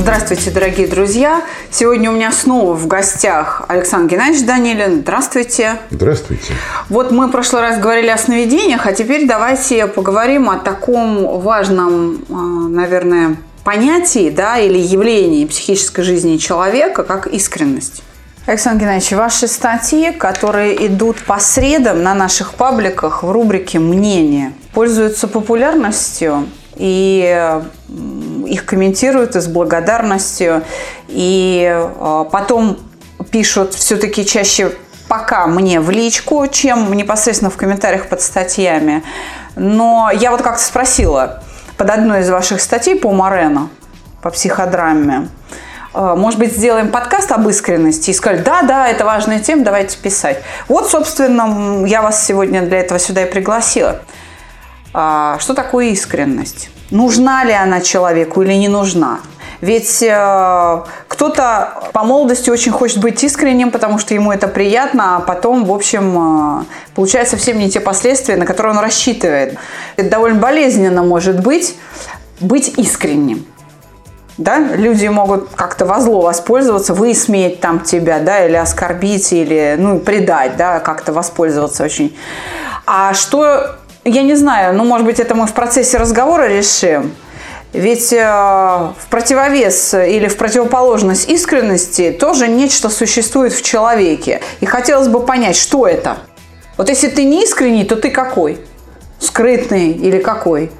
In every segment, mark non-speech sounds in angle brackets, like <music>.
Здравствуйте, дорогие друзья! Сегодня у меня снова в гостях Александр Геннадьевич Данилин. Здравствуйте. Здравствуйте. Вот мы в прошлый раз говорили о сновидениях, а теперь давайте поговорим о таком важном, а, наверное, понятии да, или явлении психической жизни человека, как искренность. Александр Геннадьевич, ваши статьи, которые идут по средам на наших пабликах в рубрике «Мнение», пользуются популярностью и их комментируют и с благодарностью, и э, потом пишут все-таки чаще пока мне в личку, чем непосредственно в комментариях под статьями. Но я вот как-то спросила под одной из ваших статей по Морено, по психодраме, э, может быть, сделаем подкаст об искренности? И сказали, да, да, это важная тема, давайте писать. Вот, собственно, я вас сегодня для этого сюда и пригласила. А, что такое искренность? Нужна ли она человеку или не нужна. Ведь э, кто-то по молодости очень хочет быть искренним, потому что ему это приятно, а потом, в общем, э, получает совсем не те последствия, на которые он рассчитывает. Это довольно болезненно может быть быть искренним. Да? Люди могут как-то во зло воспользоваться, высмеять там тебя, да, или оскорбить, или ну, предать, да, как-то воспользоваться очень. А что я не знаю, ну, может быть, это мы в процессе разговора решим. Ведь э, в противовес или в противоположность искренности тоже нечто существует в человеке. И хотелось бы понять, что это. Вот если ты не искренний, то ты какой? Скрытный или какой?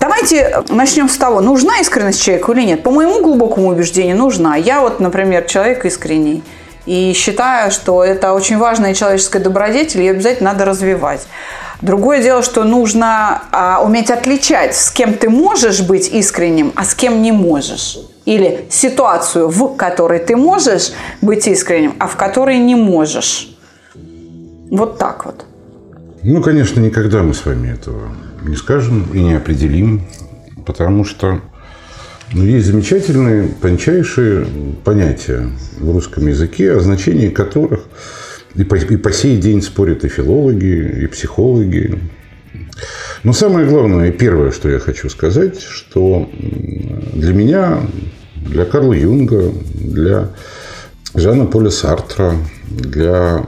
Давайте начнем с того, нужна искренность человеку или нет. По моему глубокому убеждению, нужна. Я вот, например, человек искренний. И считаю, что это очень важная человеческая добродетель, и обязательно надо развивать. Другое дело, что нужно а, уметь отличать, с кем ты можешь быть искренним, а с кем не можешь. Или ситуацию, в которой ты можешь быть искренним, а в которой не можешь. Вот так вот. Ну, конечно, никогда мы с вами этого не скажем и не определим, потому что ну, есть замечательные, тончайшие понятия в русском языке, о значении которых и по, и по сей день спорят и филологи, и психологи. Но самое главное, и первое, что я хочу сказать, что для меня, для Карла Юнга, для Жана Поля Сартра, для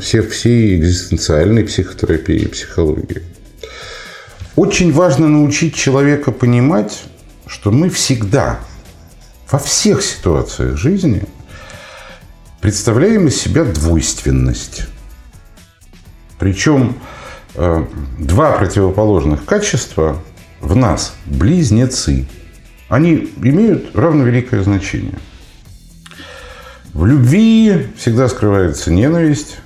всех, всей экзистенциальной психотерапии и психологии. Очень важно научить человека понимать, что мы всегда, во всех ситуациях жизни – представляем из себя двойственность. Причем э, два противоположных качества в нас близнецы. Они имеют равновеликое значение. В любви всегда скрывается ненависть,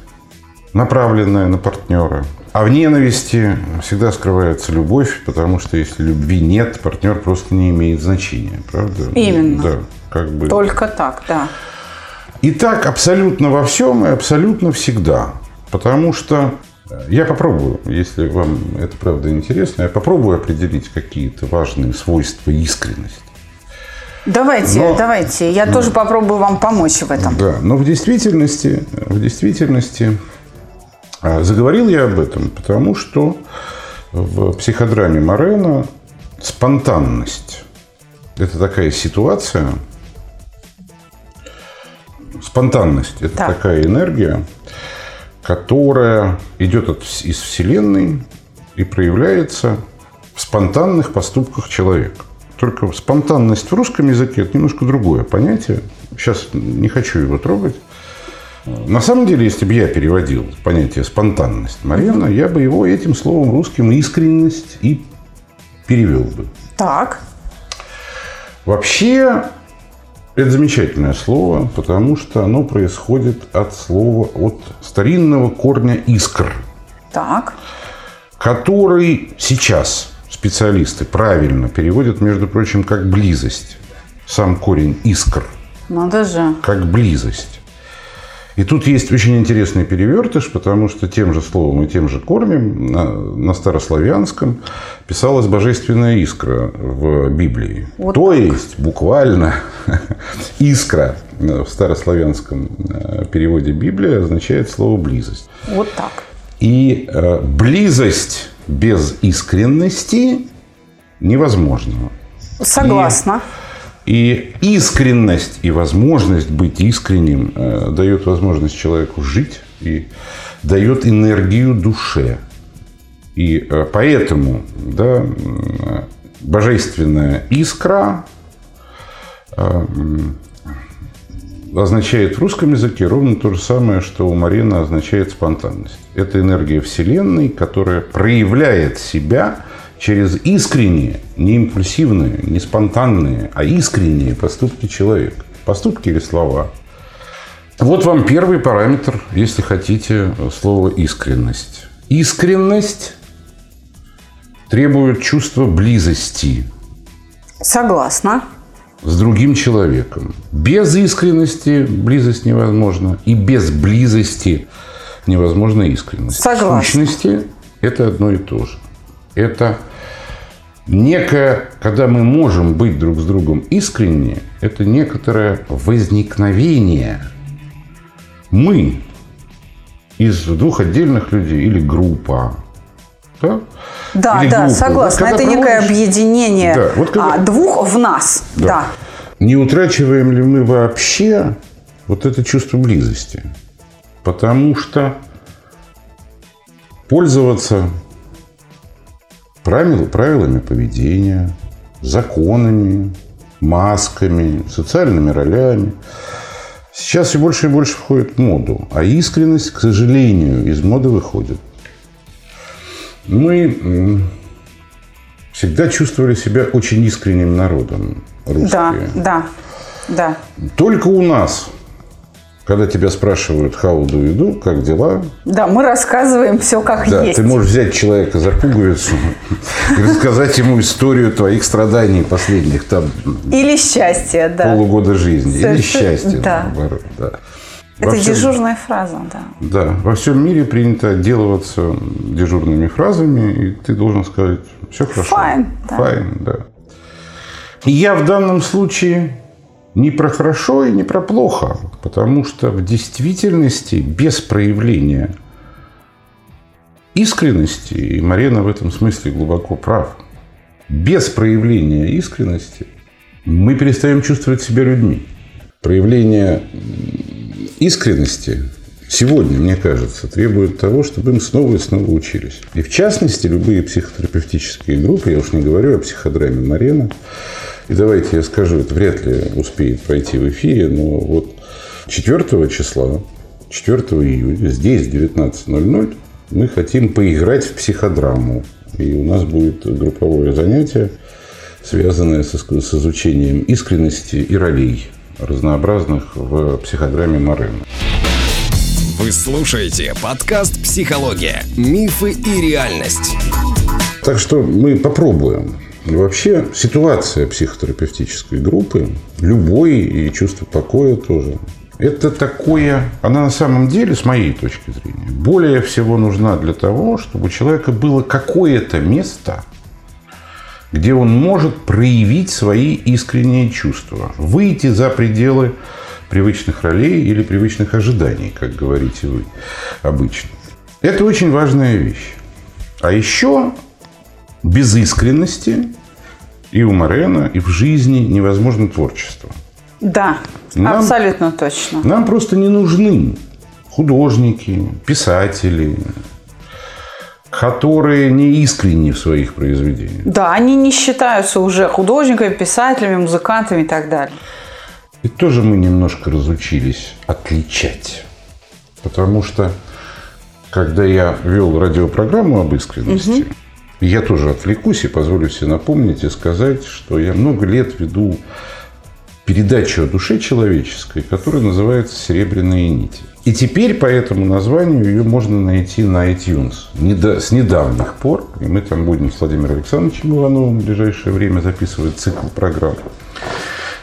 направленная на партнера. А в ненависти всегда скрывается любовь, потому что если любви нет, партнер просто не имеет значения, правда? Именно. Да, как бы. Только так, да. И так абсолютно во всем и абсолютно всегда. Потому что э, я попробую, если вам это правда интересно, я попробую определить какие-то важные свойства искренности. Давайте, но, давайте. Я но, тоже попробую вам помочь в этом. Да, но в действительности, в действительности э, заговорил я об этом, потому что в психодраме Морена спонтанность – это такая ситуация, Спонтанность – это так. такая энергия, которая идет от, из Вселенной и проявляется в спонтанных поступках человека. Только спонтанность в русском языке – это немножко другое понятие. Сейчас не хочу его трогать. На самом деле, если бы я переводил понятие спонтанность Марьяна, я бы его этим словом русским искренность и перевел бы. Так. Вообще, это замечательное слово, потому что оно происходит от слова, от старинного корня «искр». Так. Который сейчас специалисты правильно переводят, между прочим, как «близость». Сам корень «искр». Надо же. Как близость. И тут есть очень интересный перевертыш, потому что тем же словом и тем же корнем на, на старославянском писалась божественная искра в Библии. Вот То так. есть буквально <laughs> искра в старославянском э, переводе Библии означает слово близость. Вот так. И э, близость без искренности невозможна. Согласна. И искренность и возможность быть искренним э, дает возможность человеку жить и дает энергию душе. И э, поэтому да, м, божественная искра э, означает в русском языке ровно то же самое, что у Марина означает спонтанность. Это энергия Вселенной, которая проявляет себя через искренние, не импульсивные, не спонтанные, а искренние поступки человека. Поступки или слова. Вот вам первый параметр, если хотите, слова искренность. Искренность требует чувства близости Согласна. с другим человеком. Без искренности близость невозможна, и без близости невозможна искренность. Согласна. В сущности, это одно и то же. Это некое, когда мы можем быть друг с другом искренне, это некоторое возникновение. Мы из двух отдельных людей или группа. Да? Да, Или да, группа. согласна. Вот Это некое проводишь- объединение Да, вот когда- а, двух в нас. Да. Не утрачиваем ли мы вообще вот это чувство близости? Потому что пользоваться правил, правилами поведения, законами, масками, социальными ролями сейчас все больше и больше входит в моду. А искренность, к сожалению, из моды выходит. Мы всегда чувствовали себя очень искренним народом русские. Да, да, да. Только у нас, когда тебя спрашивают how do you do, как дела, Да, мы рассказываем все как да, есть. ты можешь взять человека за пуговицу <laughs> и рассказать ему историю твоих страданий последних там Или счастье, да. полугода жизни. Или счастье, да. наоборот. Да. Это всем- дежурная фраза, да. Да, во всем мире принято отделываться дежурными фразами, и ты должен сказать все хорошо. Fine, да. Fine, да. И я в данном случае не про хорошо и не про плохо, потому что в действительности без проявления искренности, и Марина в этом смысле глубоко прав, без проявления искренности мы перестаем чувствовать себя людьми. Проявление искренности сегодня, мне кажется, требует того, чтобы им снова и снова учились. И в частности, любые психотерапевтические группы, я уж не говорю о психодраме Марена, и давайте я скажу, это вряд ли успеет пройти в эфире, но вот 4 числа, 4 июля, здесь в 19.00 мы хотим поиграть в психодраму. И у нас будет групповое занятие, связанное с, с изучением искренности и ролей разнообразных в психодраме Морена. Вы слушаете подкаст «Психология. Мифы и реальность». Так что мы попробуем. И вообще ситуация психотерапевтической группы, любой и чувство покоя тоже, это такое, она на самом деле, с моей точки зрения, более всего нужна для того, чтобы у человека было какое-то место, где он может проявить свои искренние чувства, выйти за пределы привычных ролей или привычных ожиданий, как говорите вы обычно. Это очень важная вещь. А еще без искренности и у Морена, и в жизни невозможно творчество. Да, Нам- абсолютно точно. Нам просто не нужны художники, писатели, которые не искренни в своих произведениях. Да, они не считаются уже художниками, писателями, музыкантами и так далее. И тоже мы немножко разучились отличать. Потому что, когда я вел радиопрограмму об искренности, я тоже отвлекусь и позволю себе напомнить и сказать, что я много лет веду передачу о душе человеческой, которая называется «Серебряные нити». И теперь по этому названию ее можно найти на iTunes. С недавних пор, и мы там будем с Владимиром Александровичем Ивановым в ближайшее время записывать цикл программ.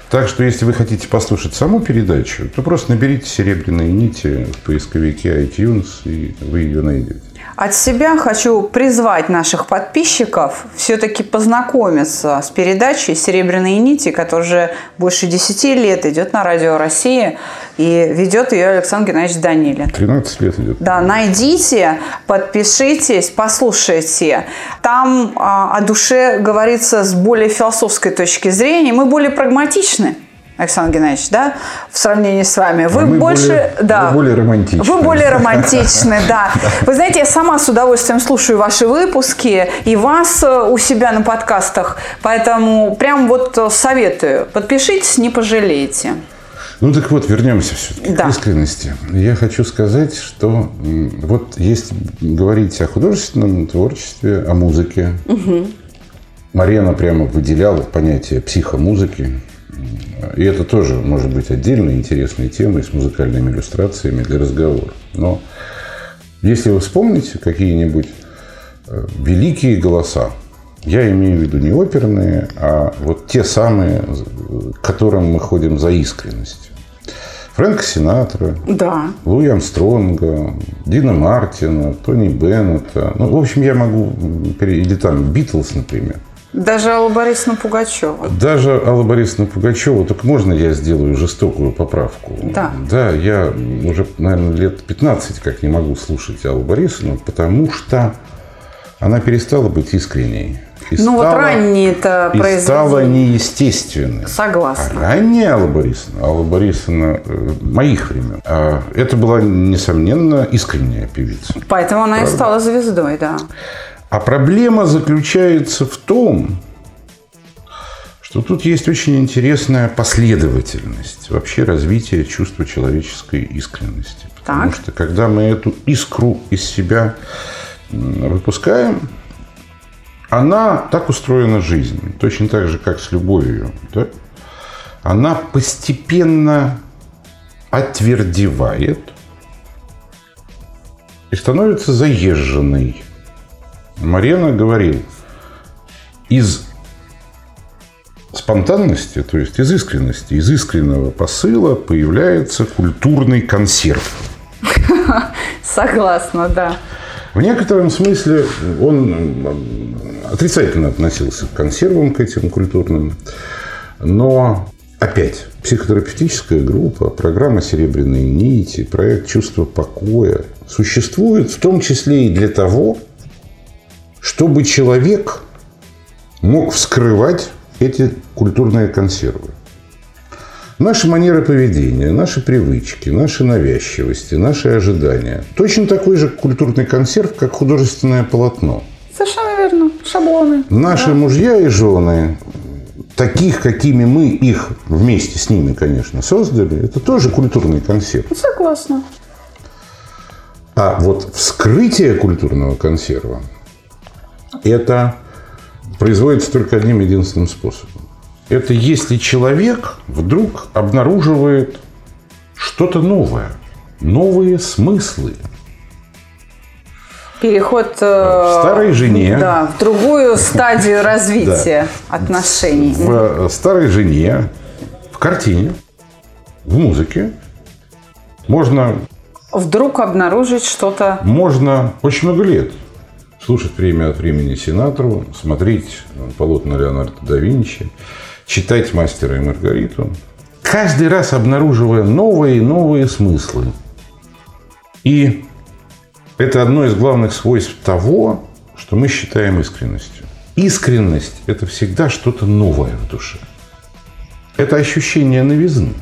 Так что, если вы хотите послушать саму передачу, то просто наберите «Серебряные нити» в поисковике iTunes, и вы ее найдете. От себя хочу призвать наших подписчиков все-таки познакомиться с передачей «Серебряные нити», которая уже больше 10 лет идет на Радио России, и ведет ее Александр Геннадьевич Данилин. 13 лет идет. Да, найдите, подпишитесь, послушайте. Там а, о душе говорится с более философской точки зрения. Мы более прагматичны. Александр Геннадьевич, да, в сравнении с вами. Вы А мы больше, более- да, мы более романтичны. Вы более романтичны, <laughs> да. Вы знаете, я сама с удовольствием слушаю ваши выпуски и вас э, у себя на подкастах, поэтому прям вот э, советую. Подпишитесь, не пожалеете. Ну так вот, вернемся все-таки Да. к искренности. Я хочу сказать, что вот если говорить о художественном творчестве, о музыке, Марьяна прямо выделяла понятие психомузыки. И это тоже может быть отдельной интересной темой с музыкальными иллюстрациями для разговора. Но если вы вспомните какие-нибудь э, великие голоса, я имею в виду не оперные, а вот те самые, к которым мы ходим за искренностью. Фрэнк Синатра, Да. Луи Амстронга, Дина Мартина, Тони Беннета. Ну, в общем, я могу... Или там Битлз, например. Даже Алла Борисовна Пугачева. Даже Алла Борисовна Пугачева, так можно я сделаю жестокую поправку? Да. Да, я уже, наверное, лет 15 как не могу слушать Аллу Борисовну, потому что она перестала быть искренней. И Ну вот стала- ранние-то И стала неестественной. Согласна. А ранняя Алла Борисовна, Алла Борисовна э, моих времен, а, это была, несомненно, искренняя певица. Поэтому она и стала звездой, да. А проблема заключается в том, что тут есть очень интересная последовательность вообще развития чувства человеческой искренности. Потому Так. что когда мы эту искру из себя выпускаем, она так устроена жизнь, точно так же, как с любовью. да? Она постепенно отвердевает и становится заезженной. Марена говорил, из спонтанности, то есть из искренности, из искреннего посыла появляется культурный консерв. <laughs> Согласна, да. В некотором смысле он м, отрицательно относился к консервам, к этим культурным. Но опять, психотерапевтическая группа, программа «Серебряные нити», проект «Чувство покоя» существует в том числе и для того, чтобы человек мог вскрывать эти культурные консервы. Наши манеры поведения, наши привычки, наши навязчивости, наши ожидания. Точно такой же культурный консерв, как художественное полотно. Совершенно верно. Шаблоны. Наши мужья и жены, таких, какими мы их вместе с ними, конечно, создали, это тоже культурный консерв. Согласна. А вот вскрытие культурного консерва это производится только одним единственным способом. Это если человек вдруг обнаруживает что-то новое, новые смыслы. Переход э, В старой жене. Да, в другую стадию <laughs> развития отношений. В э, старой жене, в картине, в музыке можно Вдруг обнаружить что-то Можно очень много лет слушать время от времени Синатру, смотреть полотна Леонардо да Винчи, читать «Мастера и Маргариту», каждый раз обнаруживая новые и новые смыслы. И это одно из главных свойств того, что мы считаем искренностью. Искренность – это всегда что-то новое в душе. Это ощущение новизны.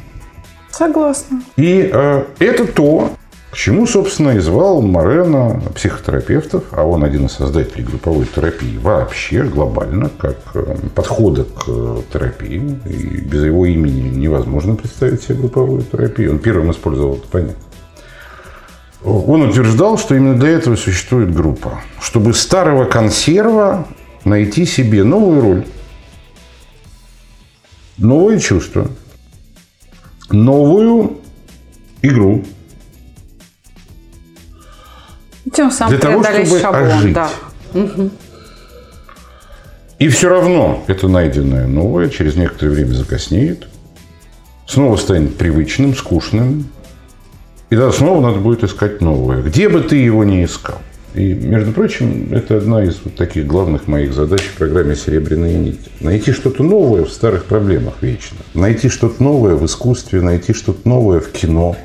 Согласна. И э, это то, к чему, собственно, и звал Морено психотерапевтов, а он один из создателей групповой терапии вообще глобально, как э, подхода к э, терапии. И без его имени невозможно представить себе групповую терапию. Он первым использовал это понятие. Он утверждал, что именно для этого существует группа. Чтобы старого консерва найти себе новую роль, новые чувства, новую игру, Тем самым Для того, чтобы шаблон. ожить. Да. И все равно это найденное новое через некоторое время закоснеет, снова станет привычным, скучным. И тогда снова надо будет искать новое. Где бы ты его ни искал. И, между прочим, это одна из вот таких главных моих задач в программе «Серебряные нити». Найти что-то новое в старых проблемах вечно. Найти что-то новое в искусстве, найти что-то новое в кино.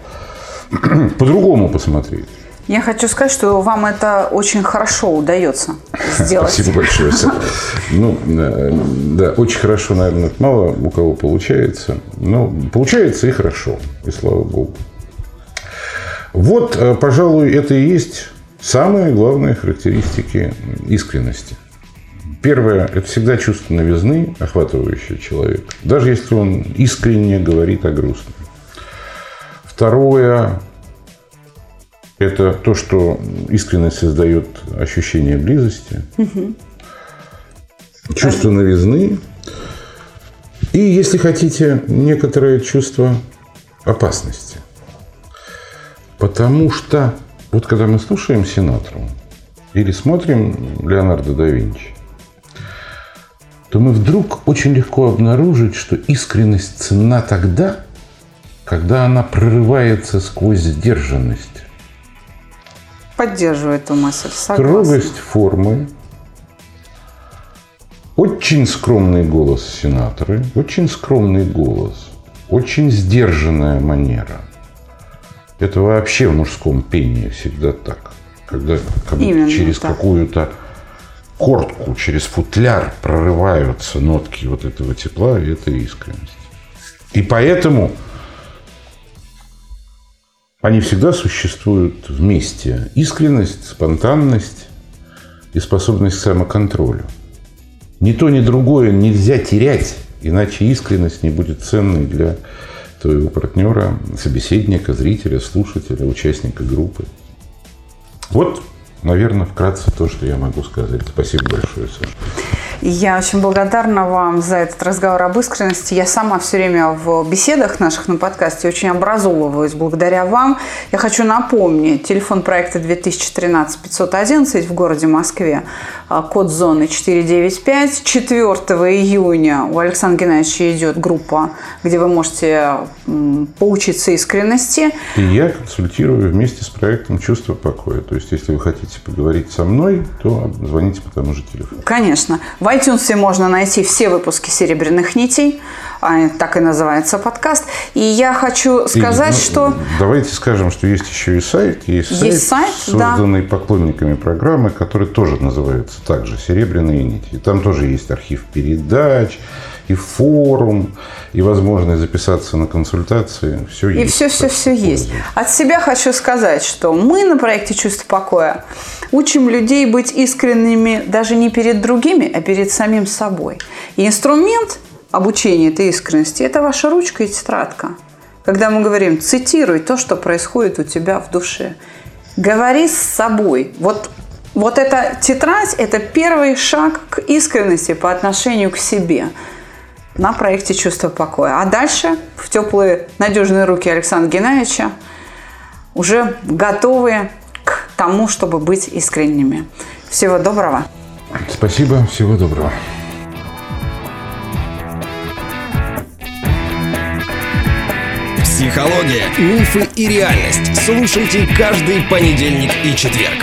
<clears throat> По-другому посмотреть. Я хочу сказать, что вам это очень хорошо удается <laughs> сделать. Спасибо большое. Ну, э, да, очень хорошо, наверное, мало у кого получается. Но получается и хорошо, и слава богу. Вот, э, пожалуй, это и есть самые главные характеристики искренности. Первое – это всегда чувство новизны, охватывающее человека, даже если он искренне говорит о грустном. Второе – это то, что искренность создает ощущение близости, угу. чувство новизны и, если хотите, некоторое чувство опасности. Потому что вот когда мы слушаем Синатру или смотрим Леонардо да Винчи, то мы вдруг очень легко обнаружить, что искренность ценна тогда, когда она прорывается сквозь сдержанность. Поддерживаю эту мысль, согласна. Строгость формы, очень скромный голос сенаторы, очень скромный голос, очень сдержанная манера – это вообще в мужском пении всегда так. Когда как через так. какую-то кортку, через футляр прорываются нотки вот этого тепла и этой искренности. И поэтому они всегда существуют вместе. Искренность, спонтанность и способность к самоконтролю. Ни то, ни другое нельзя терять, иначе искренность не будет ценной для твоего партнера, собеседника, зрителя, слушателя, участника группы. Вот, наверное, вкратце то, что я могу сказать. Спасибо большое, Саша. Я очень благодарна вам за этот разговор об искренности. Я сама все время в беседах наших на подкасте очень образовываюсь благодаря вам. Я хочу напомнить, телефон проекта 2013-511 в городе Москве, а, код зоны 495. 4 июня у Александра Геннадьевича идет группа, где вы можете поучиться искренности. И я консультирую вместе с проектом «Чувство покоя». То есть, если вы хотите поговорить со мной, то звоните по тому же телефону. Конечно. В iTunes можно найти все выпуски «Серебряных нитей». А, так и называется подкаст. И я хочу сказать, и, ну, что... Давайте скажем, что есть еще и сайт. Есть, есть сайт, сайт созданный да. поклонниками программы, который тоже называется также «Серебряные нити». И там тоже есть архив передач, и форум, и возможность записаться на консультации. Все и есть. все, все, все есть. От себя хочу сказать, что мы на проекте «Чувство покоя» учим людей быть искренними даже не перед другими, а перед самим собой. И инструмент обучения этой искренности – это ваша ручка и тетрадка. Когда мы говорим «цитируй то, что происходит у тебя в душе», говори с собой. Вот вот эта тетрадь – это первый шаг к искренности по отношению к себе на проекте «Чувство покоя». А дальше в теплые, надежные руки Александра Геннадьевича уже готовые к тому, чтобы быть искренними. Всего доброго. Спасибо, всего доброго. Психология, мифы и реальность. Слушайте каждый понедельник и четверг.